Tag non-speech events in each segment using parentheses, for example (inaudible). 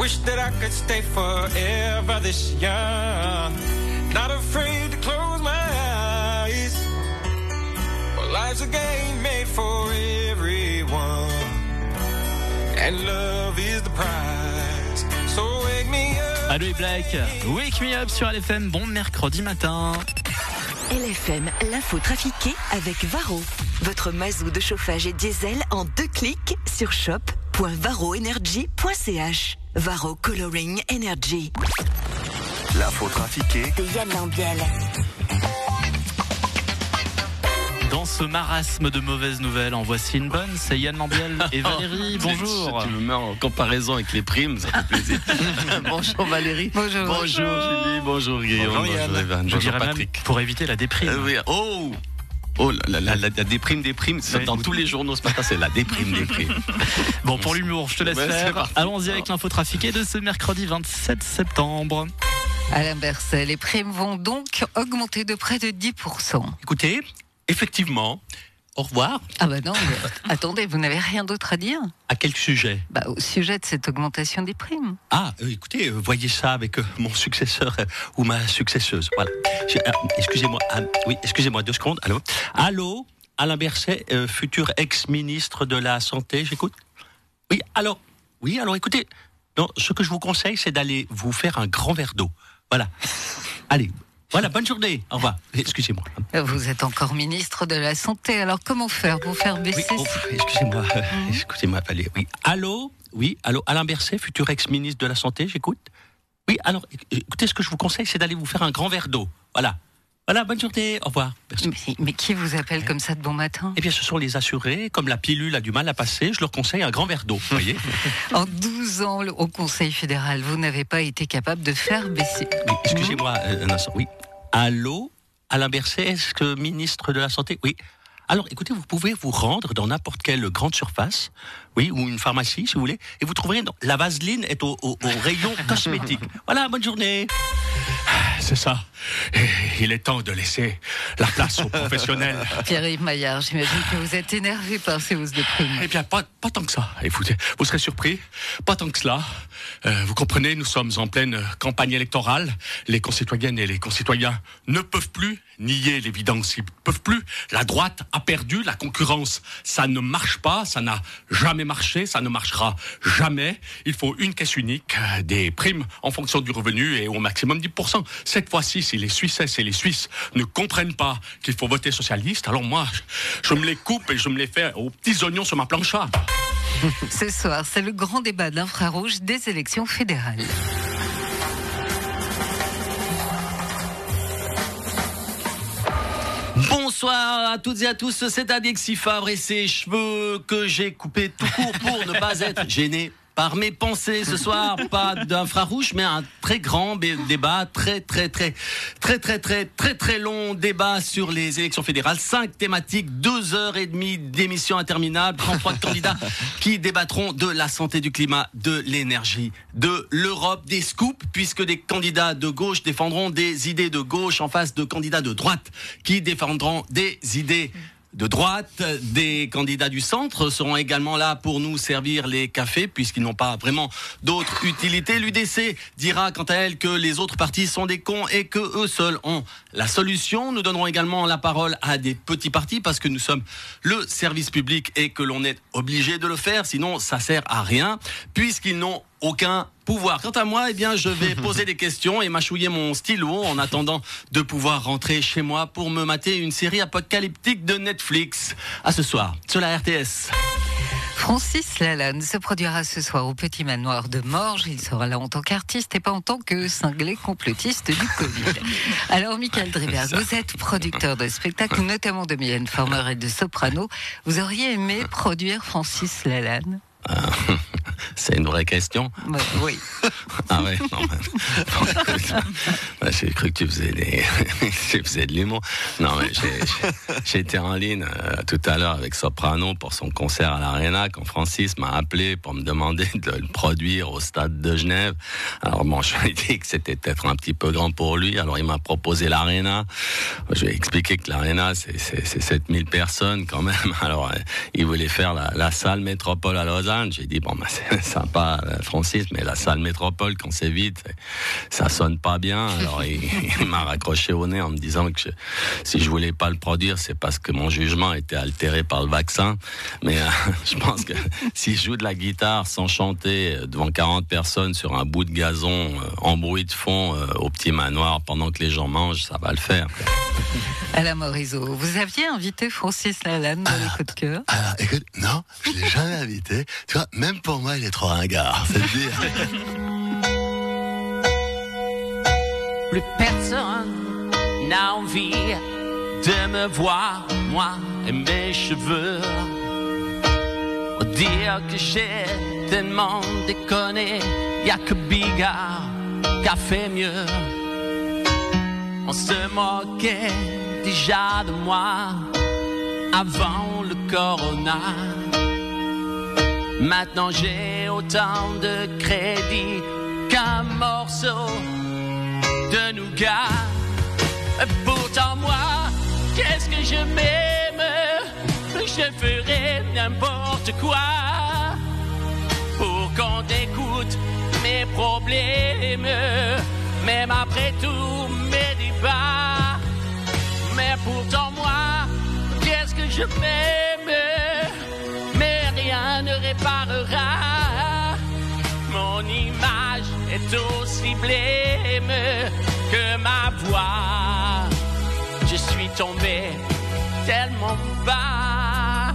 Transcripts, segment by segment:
Wish that I could stay forever this young. Not afraid to close my eyes. Well, life's a game made for everyone. And love is the prize. So wake me up. Allo et Black, Wake Me Up sur LFM, bon mercredi matin. LFM, l'info trafiquée avec Varro. Votre mazou de chauffage et diesel en deux clics sur shop.varroenergy.ch. Varro Coloring Energy. L'info trafiquée De Yann Lambiel. Dans ce marasme de mauvaises nouvelles, en voici une bonne, c'est Yann Lambiel et (laughs) Valérie, bonjour. Tu me mets en comparaison avec les primes, ça fait plaisir. (laughs) bonjour Valérie. Bonjour. Bonjour Julie. Bonjour Guillaume. Bonjour, Yann. Evan. Je Bonjour dirais même Patrick. pour éviter la déprime. Euh, oui. Oh Oh, la, la, la, la déprime, déprime, c'est Ouais. dans tous les journaux ce matin, c'est la déprime, déprime. (laughs) Bon, pour l'humour, je te laisse Ouais, c'est faire. Allons-y avec l'info trafiquée de ce mercredi 27 septembre. Alain Berset, les primes vont donc augmenter de près de 10%. Écoutez, effectivement, au revoir. Ah bah non, mais (laughs) attendez, vous n'avez rien d'autre à dire? À quel sujet? Bah, Au sujet de cette augmentation des primes. Ah, euh, écoutez, euh, voyez ça avec euh, mon successeur ou ma successeuse. Voilà. Excusez-moi. ah, oui, excusez-moi deux secondes. Allô? Allô? Alain Berset, futur ex-ministre de la santé. J'écoute? Oui. Alors. Oui. Alors, écoutez. Non, ce que je vous conseille, c'est d'aller vous faire un grand verre d'eau. Voilà. Allez. Voilà. Bonne journée. Au revoir. Excusez-moi. Vous êtes encore ministre de la Santé, alors comment faire pour faire Oui. baisser oh, excusez-moi. euh, (laughs) excusez-moi, Valérie. Oui. Allô? Oui. Allô? Alain Berset, futur ex-ministre de la santé. J'écoute. Oui, alors, écoutez, ce que je vous conseille, c'est d'aller vous faire un grand verre d'eau. Voilà. Voilà, bonne journée. Au revoir. Mais, mais qui vous appelle comme ça de bon matin? Eh bien, ce sont les assurés. Comme la pilule a du mal à passer, je leur conseille un grand verre d'eau. Voyez (laughs) En 12 ans, au Conseil fédéral, vous n'avez pas été capable de faire baisser. Oui, excusez-moi euh, un instant. Oui. Allô? Alain Berset, est-ce que ministre de la Santé? Oui. Alors, écoutez, vous pouvez vous rendre dans n'importe quelle grande surface, oui, ou une pharmacie, si vous voulez, et vous trouverez la vaseline est au, au- au rayon (laughs) cosmétique. Voilà, bonne journée. C'est ça. Il est temps de laisser la place aux professionnels. (laughs) Pierre-Yves Maillard, j'imagine que vous êtes énervé par ces hausses de primes. Eh bien, pas, pas tant que ça. Écoutez, vous serez surpris. Pas tant que cela. Euh, vous comprenez, nous sommes en pleine campagne électorale. Les concitoyennes et les concitoyens ne peuvent plus nier l'évidence. Ils peuvent plus. La droite a perdu. La concurrence, ça ne marche pas. Ça n'a jamais marché. Ça ne marchera jamais. Il faut une caisse unique, euh, des primes en fonction du revenu et au maximum 10%. Cette fois-ci, si les Suissesses et les Suisses ne comprennent pas qu'il faut voter socialiste, alors moi, je me les coupe et je me les fais aux petits oignons sur ma plancha. (laughs) Ce soir, c'est le grand débat d'infrarouge des élections fédérales. Bonsoir à toutes et à tous, c'est Alexis Favre et ses cheveux que j'ai coupés tout court pour ne pas être gêné par mes pensées ce soir. (laughs) Pas d'infrarouge, mais un très grand débat, très très très très très très très très long débat sur les élections fédérales. Cinq thématiques, deux heures et demie d'émission interminable, 33 candidats (laughs) qui débattront de la santé, du climat, de l'énergie, de l'Europe, des scoops, puisque des candidats de gauche défendront des idées de gauche en face de candidats de droite qui défendront des idées de droite. Des candidats du centre seront également là pour nous servir les cafés puisqu'ils n'ont pas vraiment d'autre utilité. L'UDC dira quant à elle que les autres partis sont des cons et que eux seuls ont la solution. Nous donnerons également la parole à des petits partis parce que nous sommes le service public et que l'on est obligé de le faire, sinon ça sert à rien puisqu'ils n'ont aucun pouvoir. Quant à moi, eh bien, je vais (laughs) poser des questions et mâchouiller mon stylo en attendant de pouvoir rentrer chez moi pour me mater une série apocalyptique de Netflix. À ce soir, sur la RTS. Francis Lalanne se produira ce soir au Petit Manoir de Morges. Il sera là en tant qu'artiste et pas en tant que cinglé complotiste du Covid. (laughs) Alors, Michael Driver, vous êtes producteur de spectacles, notamment de Mylène Farmer et de Soprano. Vous auriez aimé produire Francis Lalanne? (laughs) C'est une vraie question. Ouais, Oui. Ah ouais, non. mais- (laughs) J'ai cru que tu faisais des, (laughs) tu faisais de l'humour. Non, mais j'ai- été en ligne euh, tout à l'heure avec Soprano pour son concert à l'Arena quand Francis m'a appelé pour me demander de le produire au stade de Genève. Alors bon, je lui ai dit que c'était peut-être un petit peu grand pour lui. Alors il m'a proposé l'Arena. Je lui ai expliqué que l'Arena c'est c'est- c'est 7000 personnes quand même. (laughs) Alors euh, il voulait faire la, la salle métropole à Lausanne. J'ai dit bon, ben, c'est- sympa, euh, Francis, mais la salle métropole, quand c'est vide, ça sonne pas bien. Alors il, (laughs) il m'a raccroché au nez en me disant que je- si je voulais pas le produire, c'est parce que mon jugement était altéré par le vaccin. Mais euh, (laughs) je pense que si je joue de la guitare sans chanter devant 40 personnes sur un bout de gazon euh, en bruit de fond euh, au petit manoir pendant que les gens mangent, ça va le faire. Alain Morisot, vous aviez invité Francis Lalanne dans les coups de cœur Alors, écoute, non, je l'ai jamais invité. Tu vois, même pour moi, il est trop ringard. C'est dire. Plus personne n'a envie de me voir, moi et mes cheveux. Dire que j'ai tellement déconné, y a que Bigard qui a fait mieux. On se moquait déjà de moi avant le corona. Maintenant j'ai autant de crédit qu'un morceau de nougat. Pourtant moi, qu'est-ce que je m'aime? Je ferai n'importe quoi pour qu'on écoute mes problèmes, même après tous je m'aime Mais rien ne réparera mon image est aussi blême que ma voix. Je suis tombé tellement bas.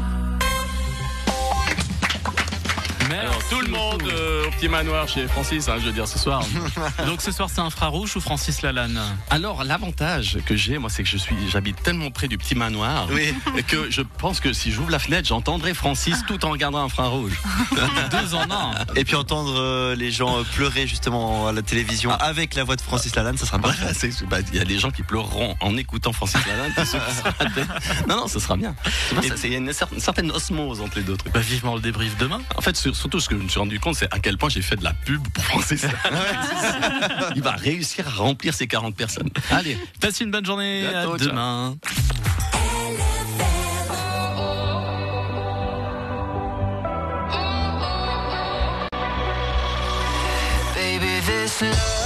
Merci tout le monde euh, petit manoir chez Francis, hein, je veux dire ce soir. (laughs) Donc ce soir c'est infrarouge ou Francis Lalanne Alors l'avantage que j'ai, moi, c'est que je suis, j'habite tellement près du petit manoir Oui. que je pense que si j'ouvre la fenêtre, j'entendrai Francis tout en regardant un infrarouge. (laughs) Deux en un. Et puis entendre euh, les gens euh, pleurer justement à la télévision avec la voix de Francis Lalanne, ça sera c'est- bah, Il y a des gens qui pleureront en écoutant Francis Lalanne. Non, non, ce sera bien. Ça- Il y a une, cer- une certaine osmose entre les deux trucs. Bah, vivement le débrief demain. En fait, sur- surtout ce que je me suis rendu compte, c'est à quel point j'ai fait de la pub pour (laughs) Francis. Lalanne. Il va réussir à remplir ses 40 personnes. Allez, Passez une bonne journée. À ciao. demain. Baby, this love